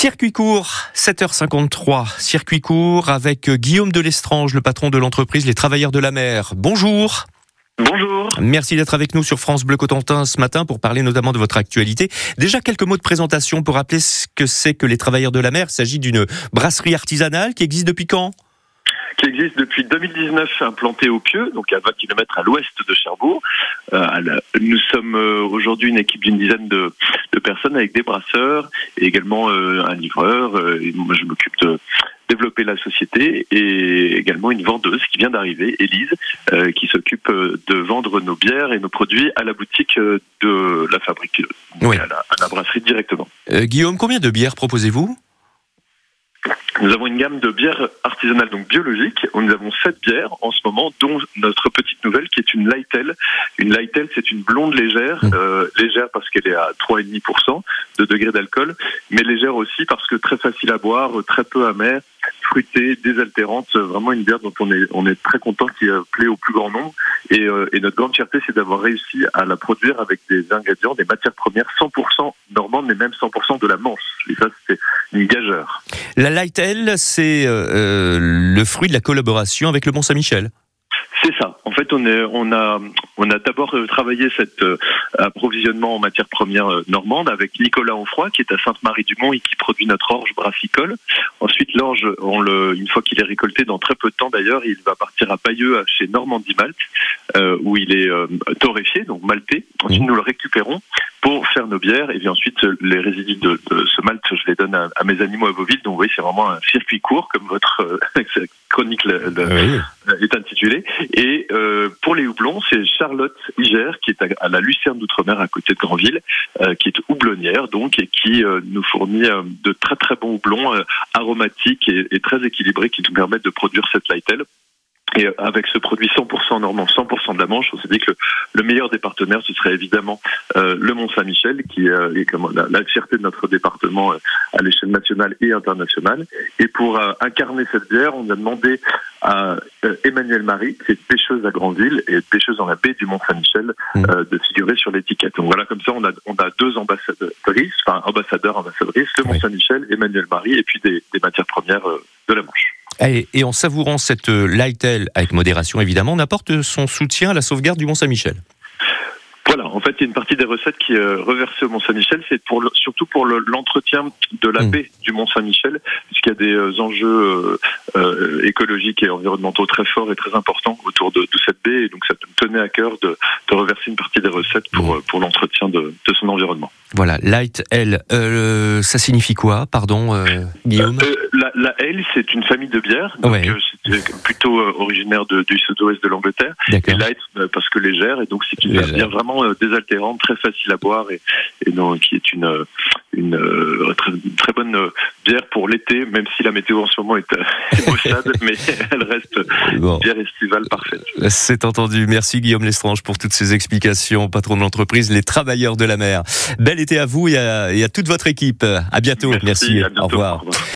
Circuit court, 7h53. Circuit court avec Guillaume Delestrange, le patron de l'entreprise Les Travailleurs de la Mer. Bonjour. Bonjour. Merci d'être avec nous sur France Bleu Cotentin ce matin pour parler notamment de votre actualité. Déjà quelques mots de présentation pour rappeler ce que c'est que les Travailleurs de la Mer. Il s'agit d'une brasserie artisanale qui existe depuis quand? Existe depuis 2019, implanté au Pieux, donc à 20 km à l'ouest de Cherbourg. Euh, nous sommes euh, aujourd'hui une équipe d'une dizaine de, personnes avec des brasseurs et également euh, un livreur. moi, je m'occupe de développer la société et également une vendeuse qui vient d'arriver, Élise, qui s'occupe de vendre nos bières et nos produits à la boutique de la fabrique, à, la, à, la, brasserie directement. Guillaume, combien de bières proposez-vous? Nous avons une gamme de bières artisanales, donc biologiques. Nous avons sept bières en ce moment, dont notre petite nouvelle qui est une Lightel. Une Lightel, c'est une blonde légère, mmh. euh, légère parce qu'elle est à 3,5% de degré d'alcool, mais légère aussi parce que très facile à boire, très peu amère, fruitée, désaltérante. Vraiment une bière dont on est, on est très content qui plaît au plus grand nombre. Et, euh, et notre grande fierté, c'est d'avoir réussi à la produire avec des ingrédients, des matières premières 100% normandes, mais même 100% de la Manche. Et ça, c'est La Lightel, c'est euh, euh, le fruit de la collaboration avec le Mont-Saint-Michel. C'est ça. En fait, on, est, on a, on a d'abord euh, travaillé cet approvisionnement en matières premières normandes avec Nicolas Onfroy, qui est à Sainte-Marie-du-Mont et qui produit notre orge brassicole. Ensuite, l'orge, on le, une fois qu'il est récolté, dans très peu de temps d'ailleurs, il va partir à Bayeux chez Normandie Malte, où il est torréfié, donc malté. Ensuite, mmh. nous le récupérons pour faire nos bières et puis ensuite les résidus de, ce malt, je les donne à, mes animaux à Beauville. Donc, vous voyez, c'est vraiment un circuit court, comme votre chronique est intitulée. Et euh, pour les houblons, c'est Charlotte Iger qui est à, la Lucerne d'Outre-mer à côté de Granville, euh, qui est houblonnière donc et qui euh, nous fournit de très très bons houblons aromatiques et, et, très équilibrés qui nous permettent de produire cette Lightel. Et avec ce produit 100% normand, 100% de la Manche, on s'est dit que le, meilleur des partenaires, ce serait évidemment euh, le Mont-Saint-Michel, qui euh, est comme la, la, fierté de notre département euh, à l'échelle nationale et internationale. Et pour euh, incarner cette bière, on a demandé à Emmanuel Marie, qui est pêcheuse à Grandville et pêcheuse dans la baie du Mont-Saint-Michel, mmh. de figurer sur l'étiquette. Donc voilà, comme ça, on a, on a deux ambassadeurs, enfin ambassadeurs, ambassadrices, le Mont-Saint-Michel, Emmanuel Marie, et puis des, des matières premières de la Manche. Et, en savourant cette euh, Lightel, avec modération évidemment, on apporte son soutien à la sauvegarde du Mont-Saint-Michel. Voilà, en fait, il y a une partie des recettes qui est euh, reversée au Mont-Saint-Michel, c'est pour surtout pour l'entretien de la baie du Mont-Saint-Michel, puisqu'il y a des euh, enjeux écologiques et environnementaux très forts et très importants autour de, cette baie, et donc ça me tenait à cœur de, reverser une partie des recettes pour, pour l'entretien de, son environnement. Voilà, Light L, ça signifie quoi, pardon, Guillaume la, L, c'est une famille de bières, donc euh, c'est plutôt euh, originaire du sud-ouest de l'Angleterre. Et light euh, parce que légère, et donc c'est une bière vraiment désaltérante, très facile à boire, et, donc, qui est une, une, très, bonne bière pour l'été, même si la météo en ce moment est, maussade, mais elle reste une bière estivale parfaite. C'est entendu. Merci Guillaume Lestrange pour toutes ces explications, patron de l'entreprise Les Travailleurs de la Mer. Bel été à vous et à, toute votre équipe. À bientôt. Merci. Au revoir.